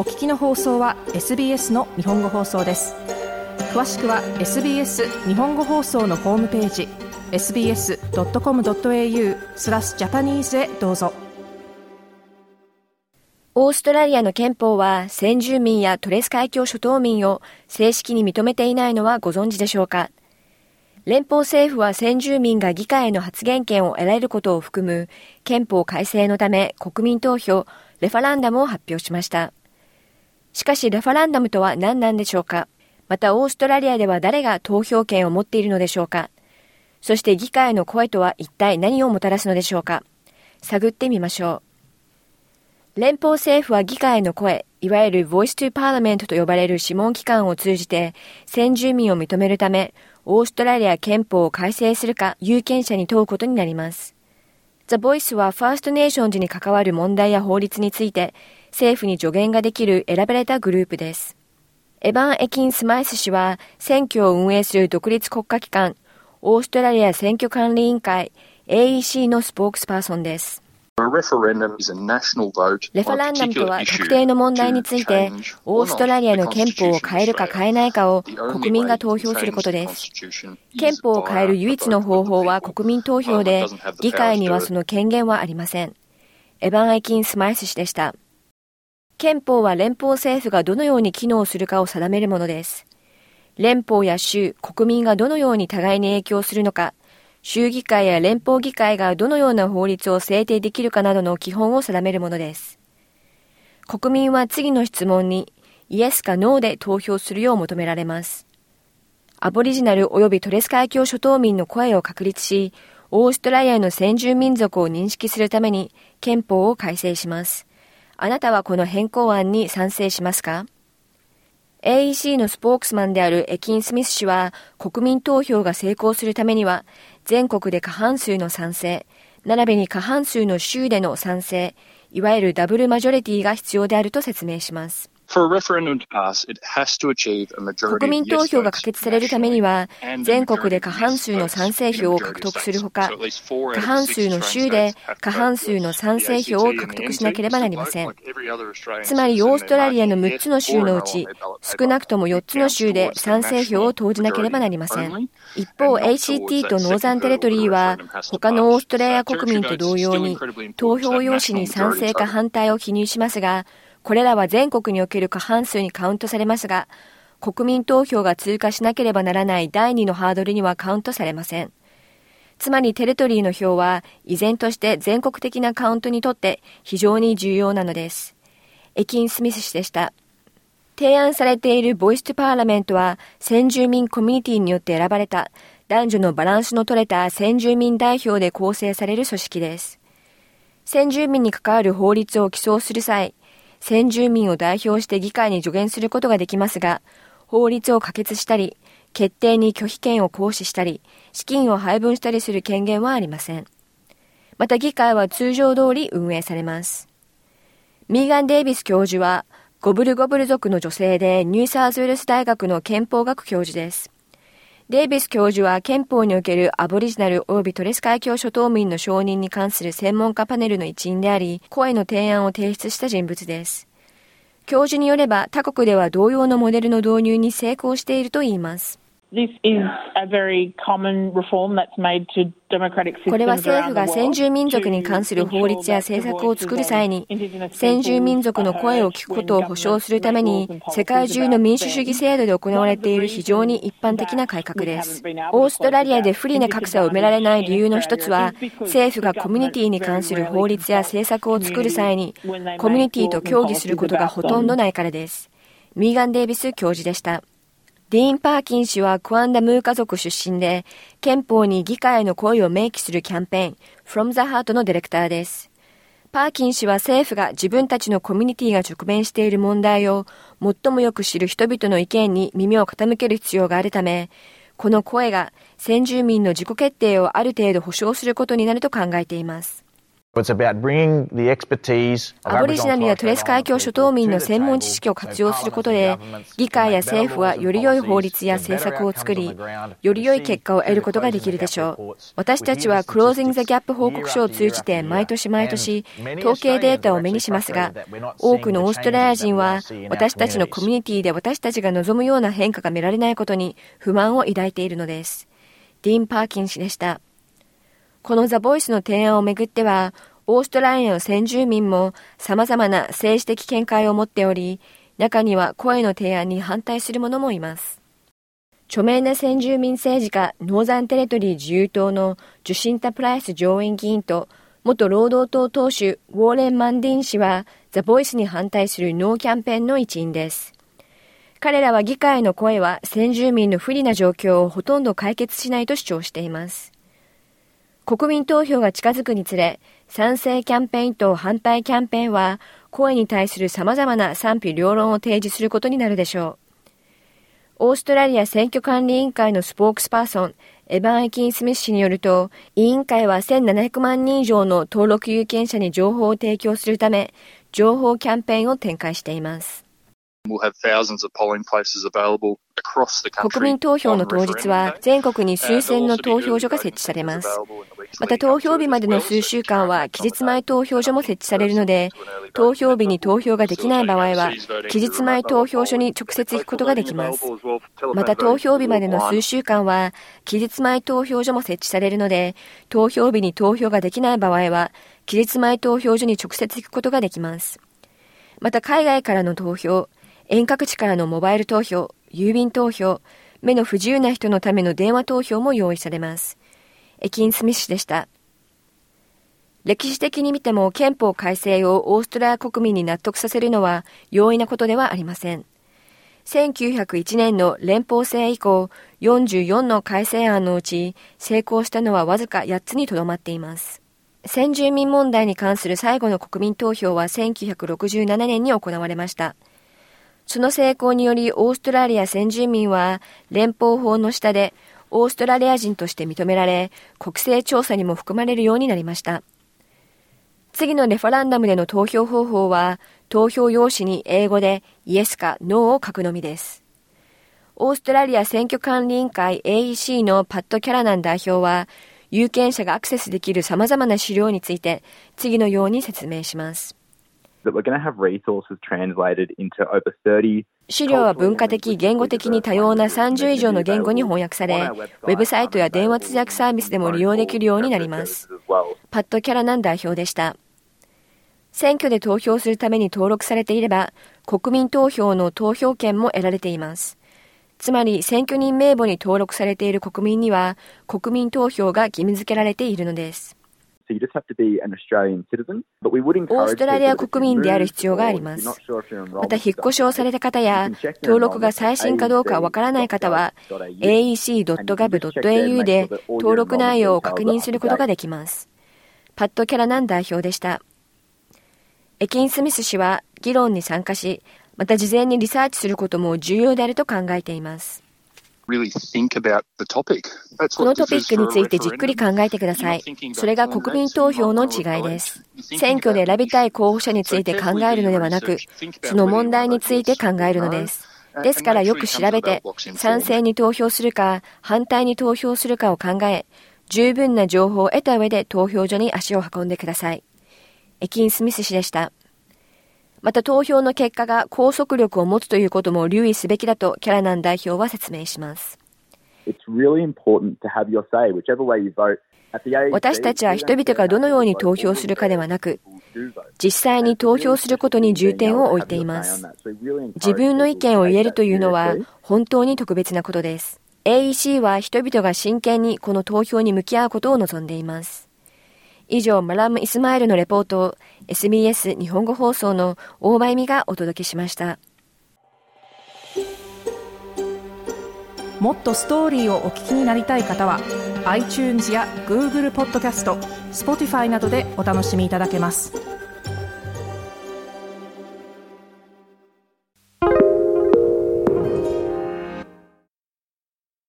お聞きの放送は SBS の日本語放送です。詳しくは SBS 日本語放送のホームページ sbs.com.au スラスジャパニーズへどうぞ。オーストラリアの憲法は先住民やトレス海峡諸島民を正式に認めていないのはご存知でしょうか？連邦政府は先住民が議会への発言権を得られることを含む憲法改正のため国民投票、レファランダムを発表しました。しかしレファランダムとは何なんでしょうか？またオーストラリアでは誰が投票権を持っているのでしょうか？そして議会の声とは一体何をもたらすのでしょうか？探ってみましょう。連邦政府は議会の声、いわゆる Voice to Parliament と呼ばれる諮問機関を通じて先住民を認めるためオーストラリア憲法を改正するか有権者に問うことになります。The Voice は First Nations に関わる問題や法律について政府に助言ができる選ばれたグループです。エヴァン・エキン・スマイス氏は選挙を運営する独立国家機関、オーストラリア選挙管理委員会 AEC の spokesperson です。 Referendum とは特定の問題について、オーストラリアの憲法を変えるか変えないかを国民が投票することです。憲法を変える唯一の方法は国民投票で、議会にはその権限はありません。エヴァン・エキン・スマイス氏でした。憲法は連邦政府がどのように機能するかを定めるものです。連邦や州、国民がどのように互いに影響するのか、州議会や連邦議会がどのような法律を制定できるかなどの基本を定めるものです。国民は次の質問にイエスかノーで投票するよう求められます。アボリジナル及びトレス海峡諸島民の声を確立し、オーストラリアの先住民族を認識するために憲法を改正します。あなたはこの変更案に賛成しますか？AEC のスポークスマンであるエキン・スミス氏は国民投票が成功するためには全国で過半数の賛成、並びに過半数の州での賛成、いわゆるダブルマジョリティが必要であると説明します。国民投票が可決されるためには、全国で過半数の賛成票を獲得するほか、過半数の州で過半数の賛成票を獲得しなければなりません。つまり、オーストラリアの6つの州のうち、少なくとも4つの州で賛成票を投じなければなりません。一方、ACT とノーザンテレトリーは、他のオーストラリア国民と同様に、投票用紙に賛成か反対を記入しますが、これらは全国における過半数にカウントされますが、国民投票が通過しなければならない第2のハードルにはカウントされません。つまりテレトリーの票は依然として全国的なカウントにとって非常に重要なのです。エキン・スミス氏でした。提案されているボイス・トゥ・パーラメントは先住民コミュニティによって選ばれた男女のバランスの取れた先住民代表で構成される組織です。先住民に関わる法律を起草する際、先住民を代表して議会に助言することができますが、法律を可決したり、決定に拒否権を行使したり、資金を配分したりする権限はありません。また議会は通常通り運営されます。ミーガン・デイビス教授は、ゴブルゴブル族の女性でニューサーズウェルス大学の憲法学教授です。デイビス教授は憲法におけるアボリジナル及びトレス海峡諸島民の承認に関する専門家パネルの一員であり、声の提案を提出した人物です。教授によれば他国では同様のモデルの導入に成功しているといいます。This is a very common reform that's made to これは政府が先住民族に関する法律や政策を作る際に、先住民族の声を聞くことを保障するために、世界中の民主主義制度で行われている非常に一般的な改革です。オーストラリアで不利な格差を埋められない理由の一つは、政府がコミュニティに関する法律や政策を作る際に、コミュニティと協議することがほとんどないからです。ミーガン・デイビス教授でした。ディーン・パーキン氏はクアンダムー家族出身で、憲法に議会の声を明記するキャンペーン、From the Heart のディレクターです。パーキン氏は政府が自分たちのコミュニティが直面している問題を最もよく知る人々の意見に耳を傾ける必要があるため、この声が先住民の自己決定をある程度保障することになると考えています。アボリジナルやトレス海峡諸島民の専門知識を活用することで、議会や政府はより良い法律や政策を作り、より良い結果を得ることができるでしょう。私たちはクロージング・ザ・ギャップ報告書を通じて毎年毎年統計データを目にしますが、多くのオーストラリア人は私たちのコミュニティで私たちが望むような変化が見られないことに不満を抱いているのです。ディーン・パーキン氏でした。このザ・ボイスの提案をめぐっては、オーストラリアの先住民も様々な政治的見解を持っており、中には声の提案に反対する者もいます。著名な先住民政治家、ノーザンテレトリー自由党のジュシンタ・プライス上院議員と、元労働党党首、ウォーレン・マンディン氏は、ザ・ボイスに反対するノーキャンペーンの一員です。彼らは議会の声は先住民の不利な状況をほとんど解決しないと主張しています。国民投票が近づくにつれ、賛成キャンペーンと反対キャンペーンは、声に対する様々な賛否両論を提示することになるでしょう。オーストラリア選挙管理委員会のスポークスパーソン、エヴァン・エキン・スミス氏によると、委員会は1700万人以上の登録有権者に情報を提供するため、情報キャンペーンを展開しています。国民投票の当日は全国に数千の投票所が設置されます。また投票日までの数週間は期日前投票所も設置されるので、投票日に投票ができない場合は、期日前投票所に直接行くことができます。また投票日までの数週間は、期日前投票所も設置されるので、投票日に投票ができない場合は、期日前投票所に直接行くことができます。また海外からの投票、遠隔地からのモバイル投票、郵便投票、目の不自由な人のための電話投票も用意されます。エキン・スミス氏でした。歴史的に見ても憲法改正をオーストラリア国民に納得させるのは容易なことではありません。1901年の連邦制以降、44の改正案のうち成功したのはわずか8つにとどまっています。先住民問題に関する最後の国民投票は1967年に行われました。その成功によりオーストラリア先住民は連邦法の下でオーストラリア人として認められ、国勢調査にも含まれるようになりました。次のレファランダムでの投票方法は、投票用紙に英語でイエスかノーを書くのみです。オーストラリア選挙管理委員会 AEC のパッド・キャラナン代表は、有権者がアクセスできる様々な資料について、次のように説明します。資料は文化的、言語的に多様な30以上の言語に翻訳され、ウェブサイトや電話通訳サービスでも利用できるようになります。パッド・キャラナン代表でした。選挙で投票するために登録されていれば、国民投票の投票権も得られています。つまり、選挙人名簿に登録されている国民には、国民投票が義務付けられているのです。オーストラリア国民である必要があります。また、引っ越しをされた方や、登録が最新かどうかわからない方は、aec.gov.au で登録内容を確認することができます。パッド・キャラナン代表でした。エキン・スミス氏は議論に参加し、また事前にリサーチすることも重要であると考えています。このトピックについてじっくり考えてください。それが国民投票の違いです。選挙で選びたい候補者について考えるのではなく、その問題について考えるのです。ですからよく調べて、賛成に投票するか、反対に投票するかを考え、十分な情報を得た上で投票所に足を運んでください。エキン・スミス氏でした。また投票の結果が拘束力を持つということも留意すべきだとキャラナン代表は説明します。私たちは人々がどのように投票するかではなく、実際に投票することに重点を置いています。自分の意見を言えるというのは本当に特別なことです。AEC は人々が真剣にこの投票に向き合うことを望んでいます。以上、マラム・イスマイルのレポートを SBS 日本語放送の大場恵美がお届けしました。もっとストーリーをお聞きになりたい方は iTunes や Google ポッドキャスト Spotify などでお楽しみいただけます。